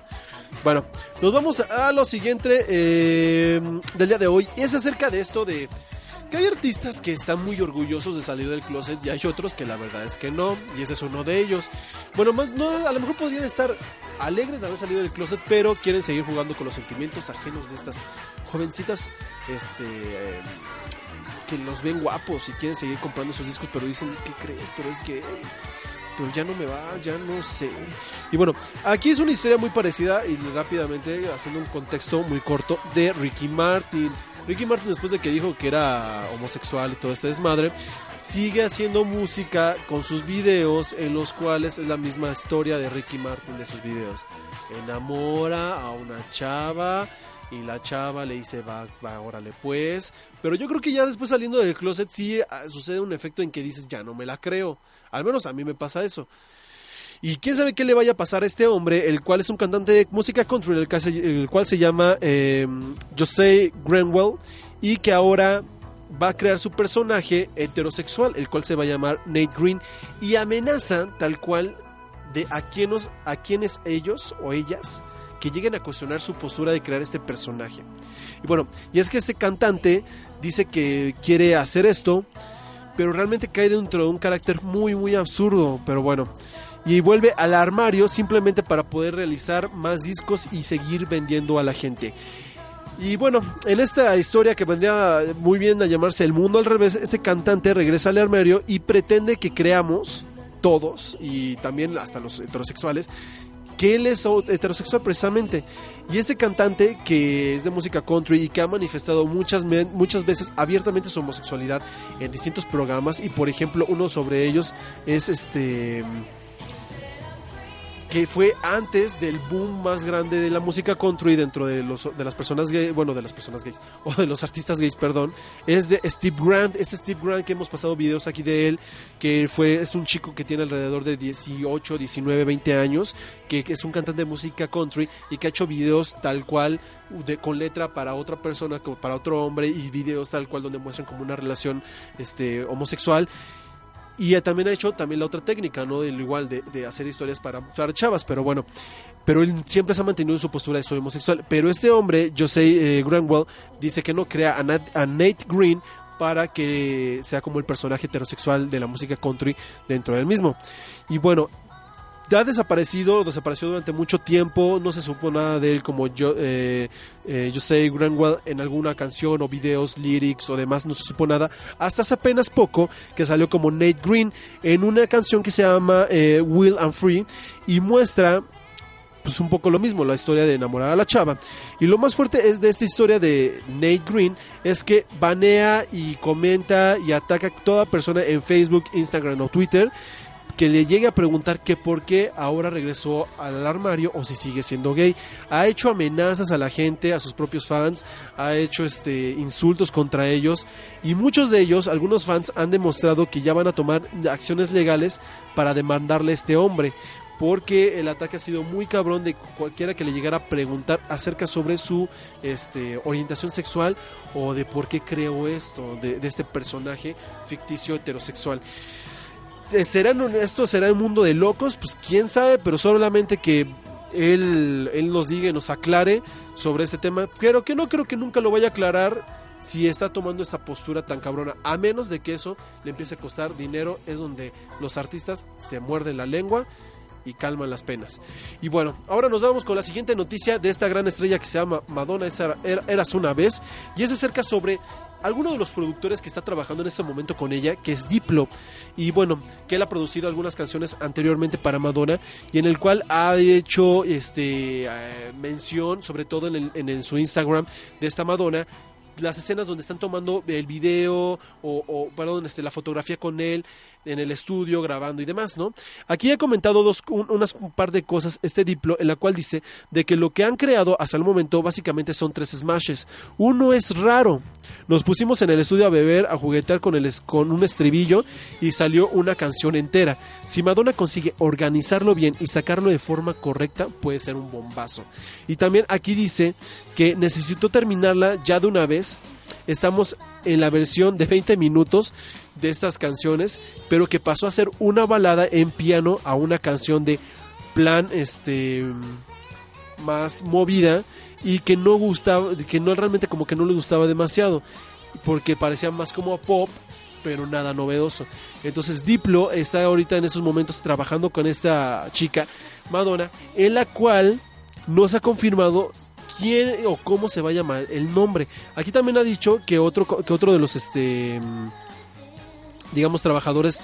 Bueno, nos vamos a lo siguiente eh, del día de hoy. Y es acerca de esto de. Hay artistas que están muy orgullosos de salir del closet y hay otros que la verdad es que no, y ese es uno de ellos. Bueno, más no, a lo mejor podrían estar alegres de haber salido del closet, pero quieren seguir jugando con los sentimientos ajenos de estas jovencitas, este, eh, que los ven guapos y quieren seguir comprando sus discos, pero dicen, ¿qué crees? Pero es que ya no me va, ya no sé. Y bueno, aquí es una historia muy parecida y rápidamente haciendo un contexto muy corto de Ricky Martin. Ricky Martin después de que dijo que era homosexual y todo este desmadre, sigue haciendo música con sus videos en los cuales es la misma historia de Ricky Martin de sus videos. Enamora a una chava y la chava le dice, va, va, órale pues. Pero yo creo que ya después saliendo del closet sí ah, sucede un efecto en que dices, ya no me la creo. Al menos a mí me pasa eso. Y quién sabe qué le vaya a pasar a este hombre, el cual es un cantante de música country, el, cual se- llama eh, Jose Grenwell, y que ahora va a crear su personaje heterosexual, el cual se va a llamar Nate Green, y amenaza tal cual de a quienes, a quienes ellos o ellas que lleguen a cuestionar su postura de crear este personaje. Y bueno, y es que este cantante dice que quiere hacer esto, pero realmente cae dentro de un carácter muy muy absurdo, pero bueno. Y vuelve al armario simplemente para poder realizar más discos y seguir vendiendo a la gente. Y bueno, en esta historia que vendría muy bien a llamarse El Mundo al Revés, este cantante regresa al armario y pretende que creamos todos, y también hasta los heterosexuales, que él es heterosexual precisamente. Y este cantante que es de música country y que ha manifestado muchas, muchas veces abiertamente su homosexualidad en distintos programas y por ejemplo uno sobre ellos es este que fue antes del boom más grande de la música country dentro de los de las personas gays, bueno, de las personas gays o de los artistas gays, perdón, es de Steve Grant, es Steve Grant que hemos pasado videos aquí de él, que fue es un chico que tiene alrededor de 18, 19, 20 años, que, es un cantante de música country y que ha hecho videos tal cual de, con letra para otra persona, para otro hombre y videos tal cual donde muestran como una relación este homosexual y eh, también ha hecho también la otra técnica, ¿no? Del igual, de, de hacer historias para, para chavas, pero bueno. Pero él siempre se ha mantenido en su postura de soy homosexual. Pero este hombre, Jose eh, Granwell, dice que no crea a, a Nate Green para que sea como el personaje heterosexual de la música country dentro del mismo. Y bueno, ya ha desaparecido, desapareció durante mucho tiempo, no se supo nada de él como yo, eh, eh, Jose Granwell en alguna canción o videos, lyrics o demás, no se supo nada, hasta hace apenas poco que salió como Nate Green en una canción que se llama eh, Will and Free y muestra pues un poco lo mismo, la historia de enamorar a la chava. Y lo más fuerte es de esta historia de Nate Green es que banea y comenta y ataca a toda persona en Facebook, Instagram o Twitter que le llegue a preguntar que por qué ahora regresó al armario o si sigue siendo gay. Ha hecho amenazas a la gente, a sus propios fans, ha hecho este insultos contra ellos y muchos de ellos, algunos fans han demostrado que ya van a tomar acciones legales para demandarle a este hombre porque el ataque ha sido muy cabrón de cualquiera que le llegara a preguntar acerca sobre su este, orientación sexual o de por qué creó esto, de, de este personaje ficticio heterosexual. ¿Será un- esto será un mundo de locos? Pues quién sabe, pero solamente que él, él nos diga y nos aclare sobre este tema. Pero que no creo que nunca lo vaya a aclarar si está tomando esta postura tan cabrona. A menos de que eso le empiece a costar dinero, es donde los artistas se muerden la lengua y calman las penas. Y bueno, ahora nos vamos con la siguiente noticia de esta gran estrella que se llama Madonna Esa- Era- Eras una vez y es acerca sobre alguno de los productores que está trabajando en este momento con ella, que es Diplo. Y bueno, que él ha producido algunas canciones anteriormente para Madonna y en el cual ha hecho este eh, mención, sobre todo en, el- en su Instagram, de esta Madonna las escenas donde están tomando el video o, o, perdón, este, la fotografía con él en el estudio grabando y demás, ¿no? Aquí he comentado dos, un, unas un par de cosas este Diplo, en la cual dice de que lo que han creado hasta el momento básicamente son tres smashes. Uno es raro. Nos pusimos en el estudio a beber, a juguetear con, el, con un estribillo y salió una canción entera. Si Madonna consigue organizarlo bien y sacarlo de forma correcta, puede ser un bombazo. Y también aquí dice que necesitó terminarla ya de una vez. Estamos en la versión de 20 minutos de estas canciones, pero que pasó a ser una balada en piano a una canción de plan este más movida y que no gustaba, que no realmente como que no le gustaba demasiado, porque parecía más como pop, pero nada novedoso. Entonces Diplo está ahorita en esos momentos trabajando con esta chica, Madonna, en la cual no se ha confirmado quién o cómo se va a llamar el nombre. Aquí también ha dicho que otro que otro de los este digamos trabajadores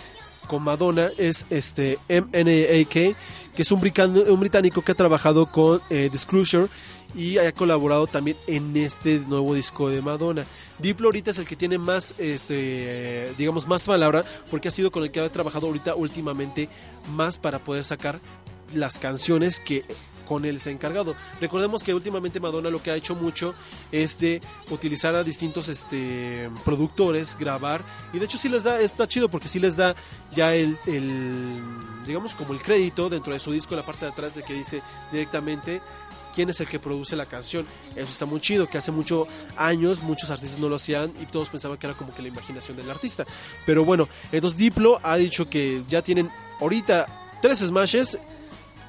con Madonna es este MNAK, que es un, británico que ha trabajado con eh, Disclosure y ha colaborado también en este nuevo disco de Madonna. Diplo ahorita es el que tiene más, este, eh, digamos, más palabra porque ha sido con el que ha trabajado ahorita últimamente más para poder sacar las canciones que con ha encargado. Recordemos que últimamente Madonna lo que ha hecho mucho es de utilizar a distintos este, productores, grabar, y de hecho sí les da, está chido porque sí les da ya el, el, digamos como el crédito dentro de su disco en la parte de atrás de que dice directamente quién es el que produce la canción. Eso está muy chido, que hace muchos años muchos artistas no lo hacían y todos pensaban que era como que la imaginación del artista. Pero bueno, entonces Diplo ha dicho que ya tienen ahorita tres smashes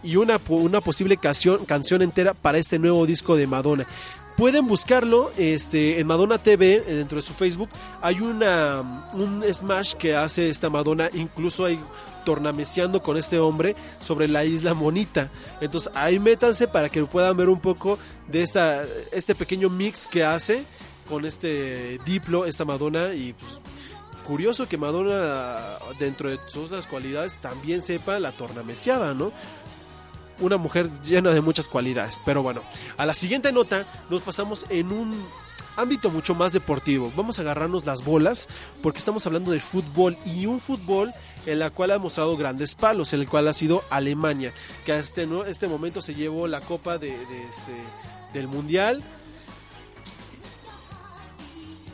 y una, una posible canción, canción entera para este nuevo disco de Madonna. Pueden buscarlo este, en Madonna TV, eh, dentro de su Facebook. Hay una, un smash que hace esta Madonna, incluso hay tornamesiando con este hombre sobre la isla Monita. Entonces ahí métanse para que puedan ver un poco de esta, este pequeño mix que hace con este Diplo, esta Madonna y pues, curioso que Madonna dentro de todas las cualidades también sepa la tornamesiada, ¿no? Una mujer llena de muchas cualidades. Pero bueno, a la siguiente nota nos pasamos en un ámbito mucho más deportivo. Vamos a agarrarnos las bolas porque estamos hablando de fútbol y un fútbol en la cual ha mostrado grandes palos, en el cual ha sido Alemania, que a este, ¿no? este momento se llevó la copa de, de este, del mundial.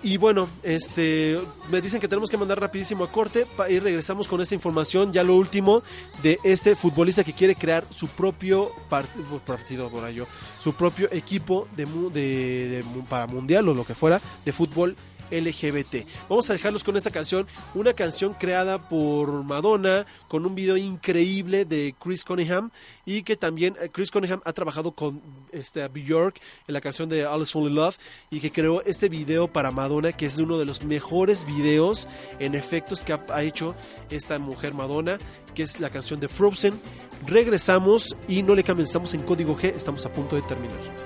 Y bueno, este me dicen que tenemos que mandar rapidísimo a corte y regresamos con esta información, ya lo último de este futbolista que quiere crear su propio part- partido por ello, su propio equipo de, de- de para mundial o lo que fuera de fútbol LGBT. Vamos a dejarlos con esta canción, una canción creada por Madonna con un video increíble de Chris Cunningham y que también eh, Chris Cunningham ha trabajado con este Bjork en la canción de All Is Only Love y que creó este video para Madonna que es uno de los mejores videos en efectos que ha, hecho esta mujer Madonna que es la canción de Frozen. Regresamos y no le cambien, estamos en código G, estamos a punto de terminar.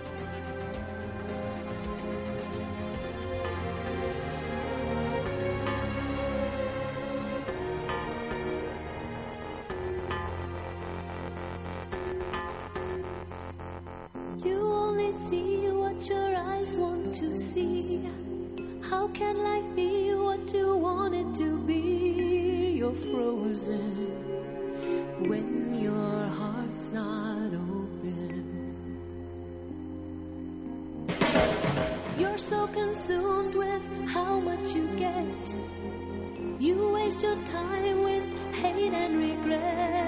And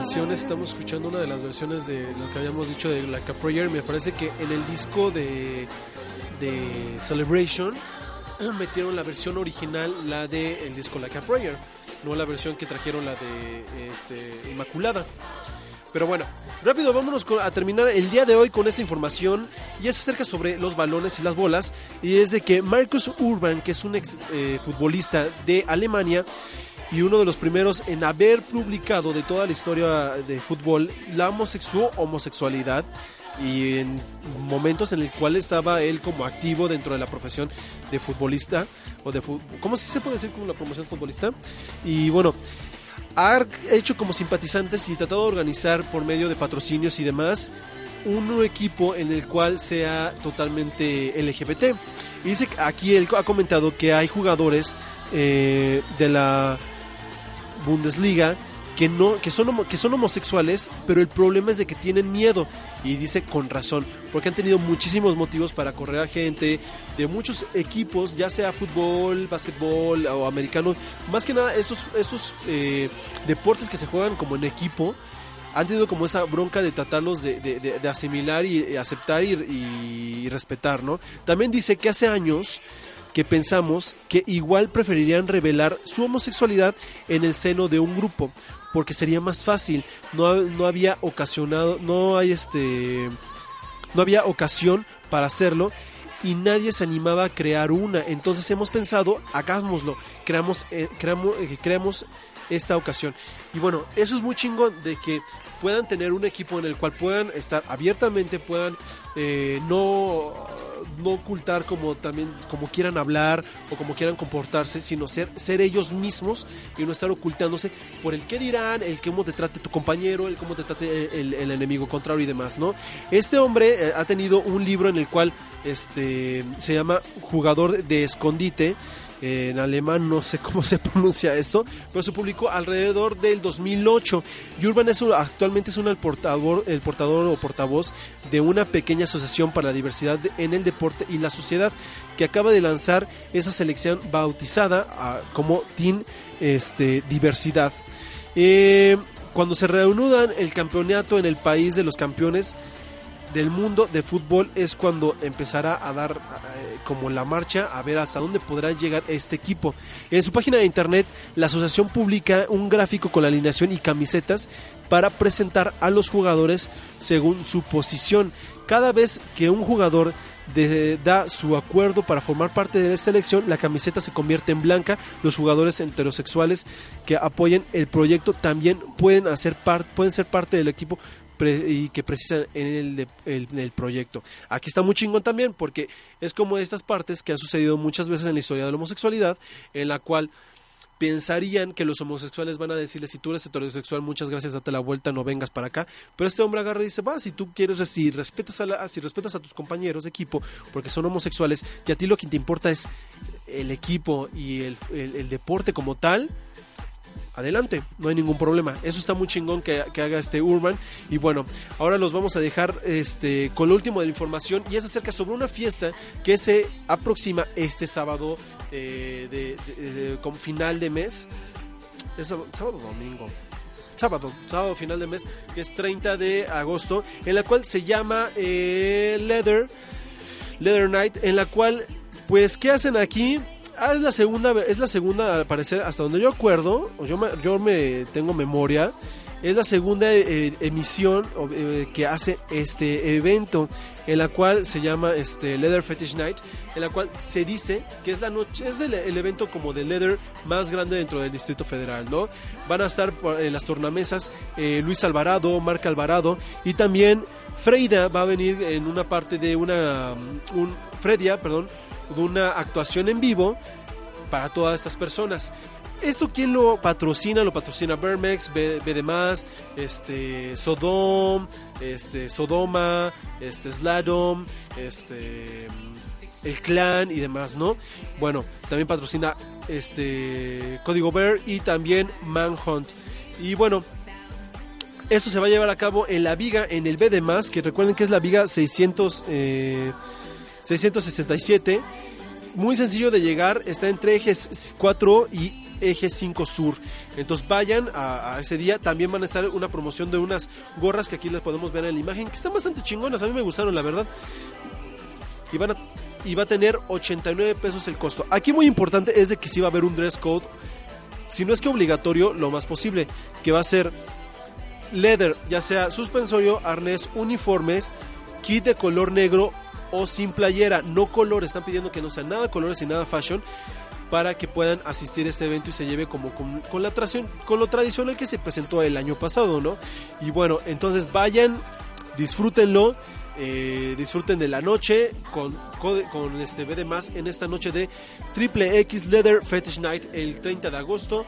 estamos escuchando una de las versiones de lo que habíamos dicho de la Caprayer. Me parece que en el disco de, de Celebration metieron la versión original, la de el disco La Caprayer, no la versión que trajeron la de este, Inmaculada. Pero bueno, rápido, vámonos a terminar el día de hoy con esta información. Y es acerca sobre los balones y las bolas. Y es de que Marcus Urban, que es un ex eh, futbolista de Alemania y uno de los primeros en haber publicado de toda la historia de fútbol la homosexu- homosexualidad y en momentos en el cual estaba él como activo dentro de la profesión de futbolista o de ¿cómo se puede decir como la promoción futbolista? Y bueno, ha hecho como simpatizantes y tratado de organizar por medio de patrocinios y demás un equipo en el cual sea totalmente LGBT. Y dice aquí él ha comentado que hay jugadores eh, de la Bundesliga que no que son que son homosexuales, pero el problema es de que tienen miedo y dice con razón, porque han tenido muchísimos motivos para correr a gente de muchos equipos, ya sea fútbol, básquetbol o americano, más que nada estos estos eh, deportes que se juegan como en equipo han tenido como esa bronca de tratarlos de, de- de- asimilar y, y aceptar y, y respetar, ¿no? También dice que hace años que pensamos que igual preferirían revelar su homosexualidad en el seno de un grupo, porque sería más fácil. No, no había ocasionado, no hay este, no había ocasión para hacerlo y nadie se animaba a crear una. Entonces hemos pensado, hagámoslo, creamos, eh, creamos, eh, creamos esta ocasión. Y bueno, eso es muy chingón de que puedan tener un equipo en el cual puedan estar abiertamente, puedan eh, no, no ocultar como también como quieran hablar o como quieran comportarse, sino ser, ser ellos mismos y no estar ocultándose por el qué dirán, el cómo te trate tu compañero, el cómo te trate el, el enemigo contrario y demás, ¿no? Este hombre eh, ha tenido un libro en el cual este se llama Jugador de Escondite en alemán no sé cómo se pronuncia esto, pero se publicó alrededor del 2008. Y Urban actualmente es un, el, portador, el portador o portavoz de una pequeña asociación para la diversidad en el deporte y la sociedad que acaba de lanzar esa selección bautizada ah, como Team este, Diversidad. Eh, cuando se reanudan el campeonato en el país de los campeones, del mundo de fútbol es cuando empezará a dar eh, como la marcha a ver hasta dónde podrá llegar este equipo. En su página de internet, la asociación publica un gráfico con la alineación y camisetas para presentar a los jugadores según su posición. Cada vez que un jugador da su acuerdo para formar parte de la selección, la camiseta se convierte en blanca. Los jugadores heterosexuales que apoyen el proyecto también pueden, hacer pueden ser parte del equipo y que precisan en el, de- el- proyecto. Aquí está muy chingón también porque es como estas partes que han sucedido muchas veces en la historia de la homosexualidad, en la cual pensarían que los homosexuales van a decirle si tú eres heterosexual muchas gracias date la vuelta no vengas para acá pero este hombre agarra y dice va si tú quieres si respetas a la- si respetas a tus compañeros de equipo porque son homosexuales y a ti lo que te importa es el equipo y el- el deporte como tal adelante, no hay ningún problema. Eso está muy chingón que, haga este Urban. Y bueno, ahora los vamos a dejar este, con lo último de la información y es acerca sobre una fiesta que se aproxima este sábado eh, con final de mes. ¿Es sábado domingo? Sábado, sábado final de mes, que es 30 de agosto, en la cual se llama eh, Leather, Leather Night, en la cual, pues, ¿qué hacen aquí? Ah, es la segunda, es la segunda, al parecer, hasta donde yo acuerdo, o yo yo me tengo memoria, es la segunda eh, emisión eh, que hace este evento, en la cual se llama este Leather Fetish Night, en la cual se dice que es la noche, es el, evento como de leather más grande dentro del Distrito Federal, ¿no? Van a estar en las tornamesas eh, Luis Alvarado, Marca Alvarado y también Freida va a venir en una parte de una, um, un, Fredia, perdón, de una actuación en vivo para todas estas personas. ¿Esto quién lo patrocina? Lo patrocina Bermex, B, B de más, este, Sodom, este, Sodoma, este, Sladom, este, el clan y demás, ¿no? Bueno, también patrocina este Código Bear y también Manhunt. Y bueno, esto se va a llevar a cabo en la viga, en el B que recuerden que es la viga 600, eh, 667. Muy sencillo de llegar, está entre ejes 4 y eje 5 sur. Entonces vayan a, ese día. También van a estar una promoción de unas gorras que aquí las podemos ver en la imagen, que están bastante chingonas. A mí me gustaron, la verdad. Y, a, va a tener 89 pesos el costo. Aquí muy importante es de que sí va a haber un dress code. Si no es que obligatorio, lo más posible. Que va a ser leather, ya sea suspensorio, arnés, uniformes, kit de color negro o sin playera, no color, están pidiendo que no sea nada colores y nada fashion para que puedan asistir a este evento y se lleve como con, la tradición, con lo tradicional que se presentó el año pasado, ¿no? Y bueno, entonces vayan, disfrútenlo, eh, disfruten de la noche con este B de más en esta noche de Triple X Leather Fetish Night el 30 de agosto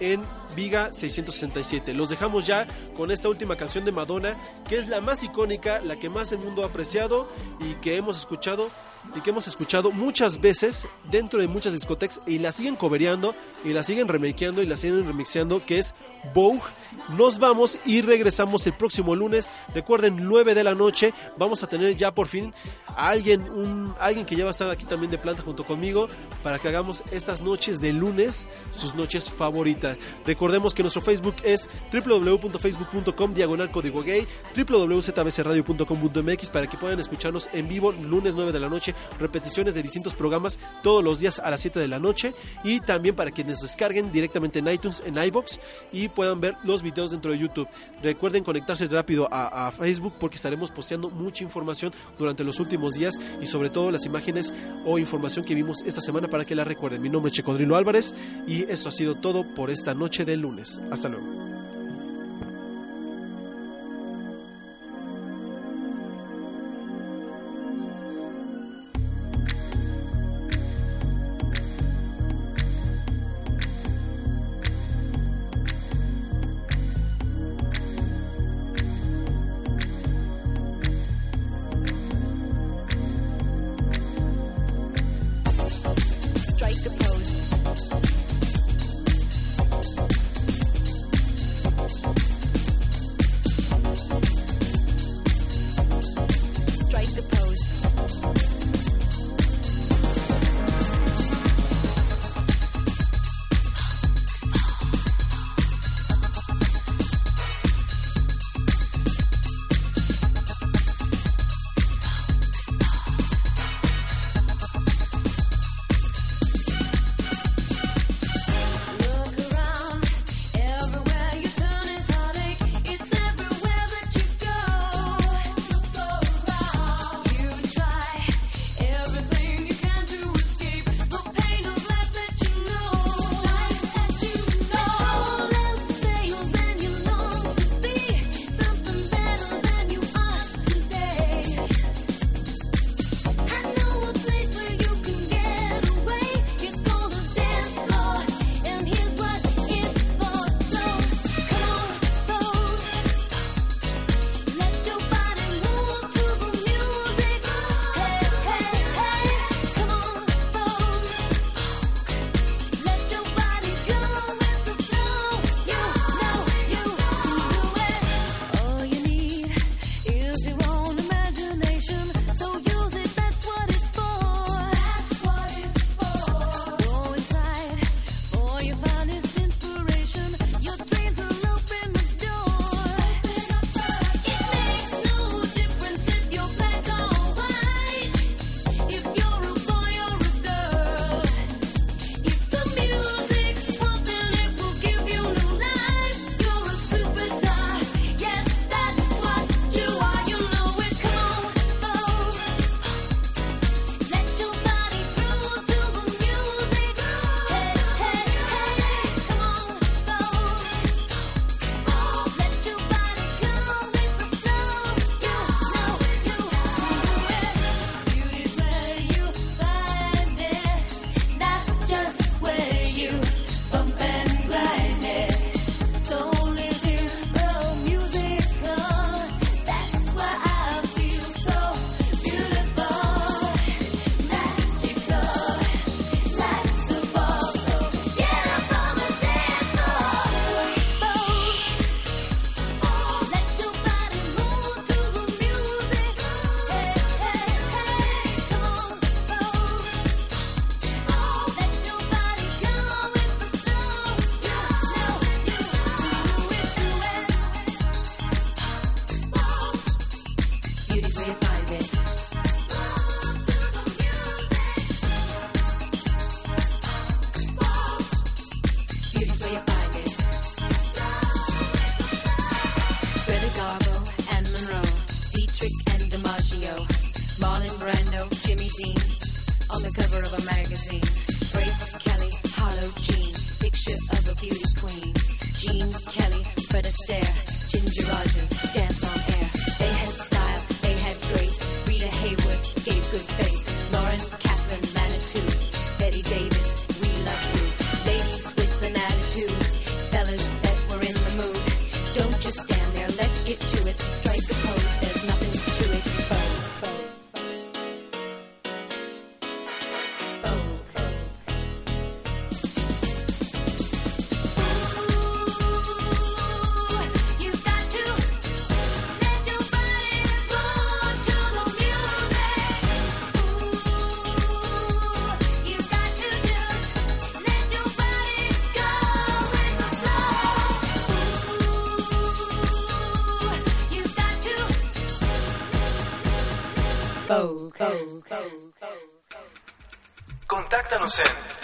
en Viga 667. Los dejamos ya con esta última canción de Madonna, que es la más icónica, la que más el mundo ha apreciado y que hemos escuchado y que hemos escuchado muchas veces dentro de muchas discotecas y la siguen cobereando y la siguen remakeando y la siguen remixeando, que es Vogue. Nos vamos y regresamos el próximo lunes. Recuerden, 9 de la noche. Vamos a tener ya por fin a alguien, un, alguien que ya va a estar aquí también de planta junto conmigo para que hagamos estas noches de lunes sus noches favoritas. Recordemos que nuestro Facebook es www.facebook.com diagonal código gay, www.zbcradio.com.mx para que puedan escucharnos en vivo lunes 9 de la noche, repeticiones de distintos programas todos los días a las 7 de la noche y también para quienes descarguen directamente en iTunes, en iBox y puedan ver los videos dentro de YouTube. Recuerden conectarse rápido a, a Facebook porque estaremos posteando mucha información durante los últimos días y sobre todo las imágenes o información que vimos esta semana para que la recuerden. Mi nombre es Checodrilo Álvarez y esto ha sido todo por esta noche del lunes. Hasta luego.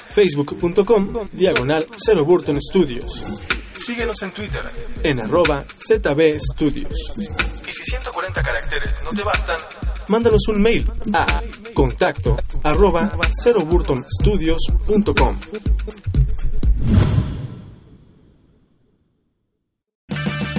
facebook.com diagonal 0 Burton Studios, Síguenos en Twitter. en arroba ZB Studios. Y si 140 caracteres no te bastan, Mándanos un mail a contacto arroba 0burtonstudios.com.